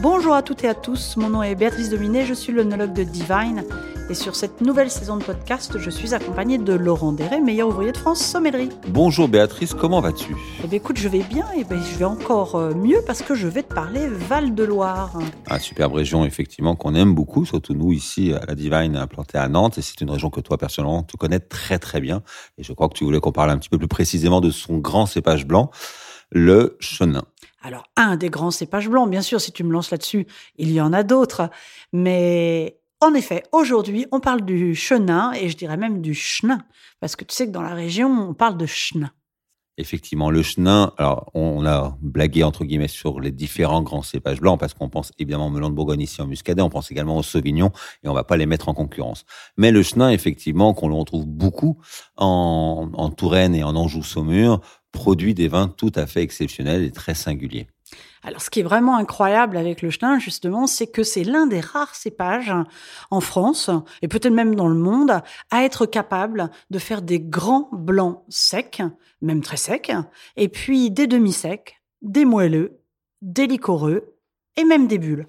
Bonjour à toutes et à tous, mon nom est Béatrice Dominé, je suis l'onologue de Divine et sur cette nouvelle saison de podcast, je suis accompagnée de Laurent Deret, meilleur ouvrier de France sommellerie. Bonjour Béatrice, comment vas-tu? Eh bien écoute, je vais bien et ben, je vais encore euh, mieux parce que je vais te parler Val-de-Loire. Ah, superbe région effectivement qu'on aime beaucoup, surtout nous ici à la Divine implantée à Nantes et c'est une région que toi personnellement tu connais très très bien et je crois que tu voulais qu'on parle un petit peu plus précisément de son grand cépage blanc, le chenin. Alors, un des grands cépages blancs, bien sûr, si tu me lances là-dessus, il y en a d'autres. Mais en effet, aujourd'hui, on parle du chenin et je dirais même du chenin. Parce que tu sais que dans la région, on parle de chenin. Effectivement, le chenin, alors on a blagué entre guillemets sur les différents grands cépages blancs parce qu'on pense évidemment au melon de Bourgogne ici en muscadet, on pense également au sauvignon et on va pas les mettre en concurrence. Mais le chenin, effectivement, qu'on le retrouve beaucoup en Touraine et en Anjou-Saumur, produit des vins tout à fait exceptionnels et très singuliers. Alors, ce qui est vraiment incroyable avec le chenin, justement, c'est que c'est l'un des rares cépages en France, et peut-être même dans le monde, à être capable de faire des grands blancs secs, même très secs, et puis des demi-secs, des moelleux, des liquoreux, et même des bulles.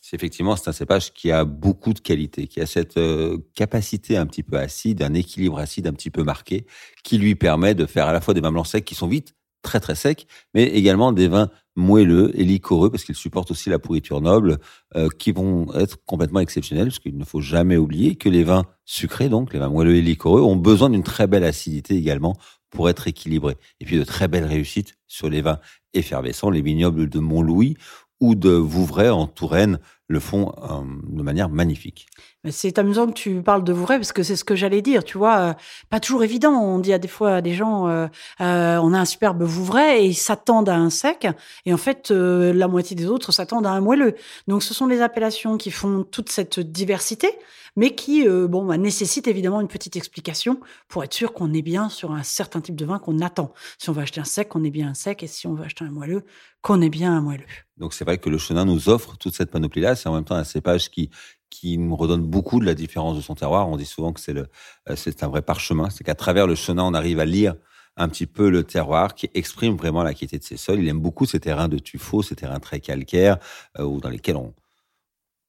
C'est effectivement, c'est un cépage qui a beaucoup de qualités, qui a cette euh, capacité un petit peu acide, un équilibre acide un petit peu marqué, qui lui permet de faire à la fois des vins blancs secs qui sont vite très très secs, mais également des vins moelleux et liquoreux parce qu'ils supportent aussi la pourriture noble, euh, qui vont être complètement exceptionnels parce qu'il ne faut jamais oublier que les vins sucrés, donc les vins moelleux et liquoreux, ont besoin d'une très belle acidité également pour être équilibrés. Et puis de très belles réussites sur les vins effervescents, les vignobles de Montlouis ou de Vouvray en Touraine le font euh, de manière magnifique. C'est amusant que tu parles de Vouvray parce que c'est ce que j'allais dire. Tu vois, euh, pas toujours évident. On dit à des fois à des gens, euh, on a un superbe Vouvray et ils s'attendent à un sec. Et en fait, la moitié des autres s'attendent à un moelleux. Donc, ce sont les appellations qui font toute cette diversité, mais qui, bon, bah, nécessitent évidemment une petite explication pour être sûr qu'on est bien sur un certain type de vin qu'on attend. Si on veut acheter un sec, on est bien un sec, et si on veut acheter un moelleux, qu'on est bien un moelleux. Donc c'est vrai que le chenin nous offre toute cette panoplie-là. C'est en même temps un cépage qui qui nous redonne beaucoup de la différence de son terroir. On dit souvent que euh, c'est un vrai parchemin. C'est qu'à travers le chenin, on arrive à lire un petit peu le terroir qui exprime vraiment la qualité de ses sols. Il aime beaucoup ces terrains de tuffeau, ces terrains très calcaires, euh, ou dans lesquels on,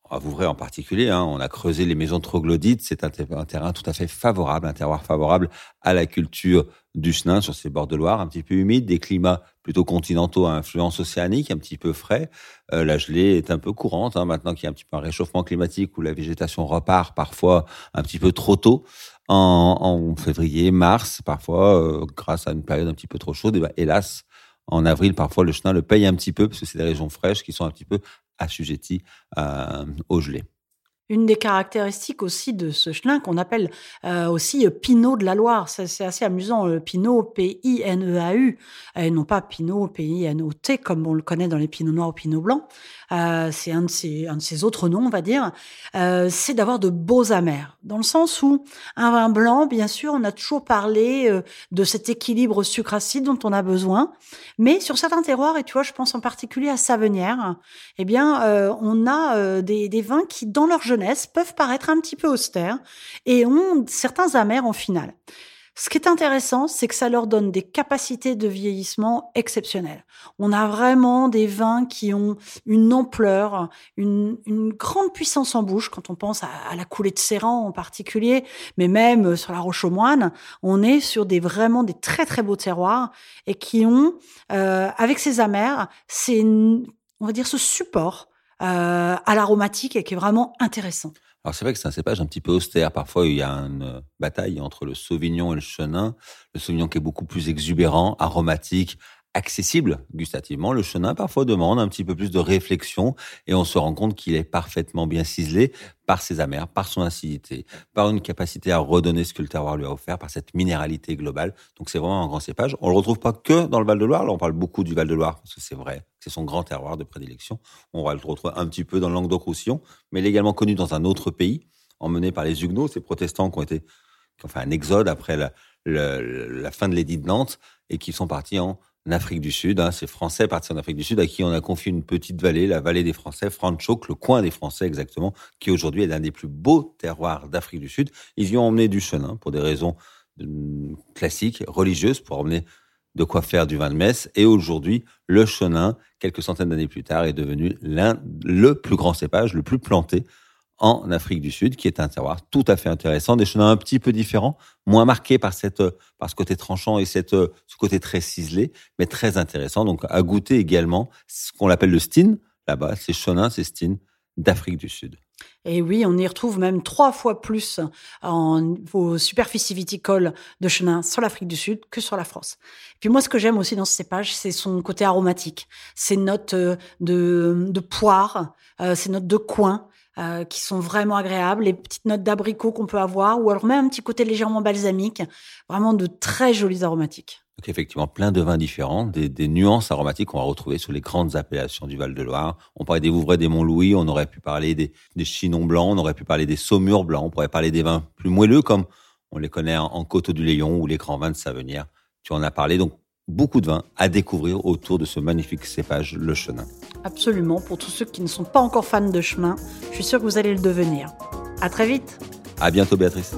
à Vouvray en particulier, hein, on a creusé les maisons troglodytes. C'est un, terrain tout à fait favorable, un terroir favorable à la culture du chenin sur ces bords de Loire, un petit peu humide, des climats plutôt continentaux à influence océanique, un petit peu frais. Euh, la gelée est un peu courante hein, maintenant qu'il y a un petit peu un réchauffement climatique où la végétation repart parfois un petit peu trop tôt en, février, mars, parfois euh, grâce à une période un petit peu trop chaude. Et ben, hélas, en avril, parfois le chenin le paye un petit peu parce que c'est des régions fraîches qui sont un petit peu assujettis euh, au gelé. Une des caractéristiques aussi de ce chelin qu'on appelle euh, aussi euh, Pinot de la Loire, c'est assez amusant, le Pinot P-I-N-E-A-U, et non pas Pinot P-I-N-O-T comme on le connaît dans les Pinots noirs ou Pinot blancs. Euh, c'est un de ces un autres noms, on va dire. C'est d'avoir de beaux amers, dans le sens où un vin blanc, bien sûr, on a toujours parlé de cet équilibre sucre-acide dont on a besoin, mais sur certains terroirs, et tu vois, je pense en particulier à Savenière, eh bien, on a des, des vins qui, dans leur jeunesse peuvent paraître un petit peu austères et ont certains amers en finale. Ce qui est intéressant, c'est que ça leur donne des capacités de vieillissement exceptionnelles. On a vraiment des vins qui ont une ampleur, une, grande puissance en bouche, quand on pense à, la coulée de Serran en particulier, mais même sur la Roche aux Moines, on est sur des vraiment des très très beaux terroirs et qui ont, euh, avec ces amers, c'est on va dire ce support euh, à l'aromatique et qui est vraiment intéressant. Alors c'est vrai que c'est un cépage un petit peu austère. Parfois, il y a une euh, bataille entre le Sauvignon et le Chenin. Le Sauvignon qui est beaucoup plus exubérant, aromatique, accessible gustativement. Le chenin parfois demande un petit peu plus de réflexion et on se rend compte qu'il est parfaitement bien ciselé par ses amers, par son acidité, par une capacité à redonner ce que le terroir lui a offert, par cette minéralité globale. Donc c'est vraiment un grand cépage. On le retrouve pas que dans le Val-de-Loire. Là, on parle beaucoup du Val-de-Loire parce que c'est vrai, c'est son grand terroir de prédilection. On va le retrouver un petit peu dans le Languedoc-Roussillon, mais il est également connu dans un autre pays, emmené par les Huguenots, ces protestants qui ont été, fait un exode après la fin de l'édit de Nantes et qui sont partis en en Afrique du Sud. Hein, ces Français partis en Afrique du Sud à qui on a confié une petite vallée, la vallée des Français, Franschhoek, le coin des Français exactement, qui aujourd'hui est l'un des plus beaux terroirs d'Afrique du Sud. Ils y ont emmené du chenin pour des raisons classiques, religieuses, pour emmener de quoi faire du vin de messe. Et aujourd'hui, le chenin, quelques centaines d'années plus tard, est devenu l'un, le plus grand cépage, le plus planté en Afrique du Sud, qui est un terroir tout à fait intéressant, des chenins un petit peu différents, moins marqués par cette, par ce côté tranchant et cette, ce côté très ciselé, mais très intéressant. Donc, à goûter également ce qu'on appelle le Stin, là-bas, c'est chenin, c'est Stin d'Afrique du Sud. Et oui, on y retrouve même trois fois plus en vos superficies viticoles de chenin sur l'Afrique du Sud que sur la France. Et puis moi, ce que j'aime aussi dans ce cépage, c'est son côté aromatique, ses notes euh, de, de poire, euh, ses notes de coin. Euh, qui sont vraiment agréables, les petites notes d'abricot qu'on peut avoir, ou alors même un petit côté légèrement balsamique, vraiment de très jolies aromatiques. Effectivement, plein de vins différents, des, nuances aromatiques qu'on va retrouver sur les grandes appellations du Val-de-Loire. On parlait des Vouvray, des Montlouis, on aurait pu parler des, des Chinons blancs, on aurait pu parler des Saumures blancs, on pourrait parler des vins plus moelleux comme on les connaît en, Coteau du Léon ou les grands vins de Savenière. Tu en as parlé, donc beaucoup de vins à découvrir autour de ce magnifique cépage, le chenin. Absolument, pour tous ceux qui ne sont pas encore fans de chemin, je suis sûr que vous allez le devenir. À très vite. À bientôt, Béatrice.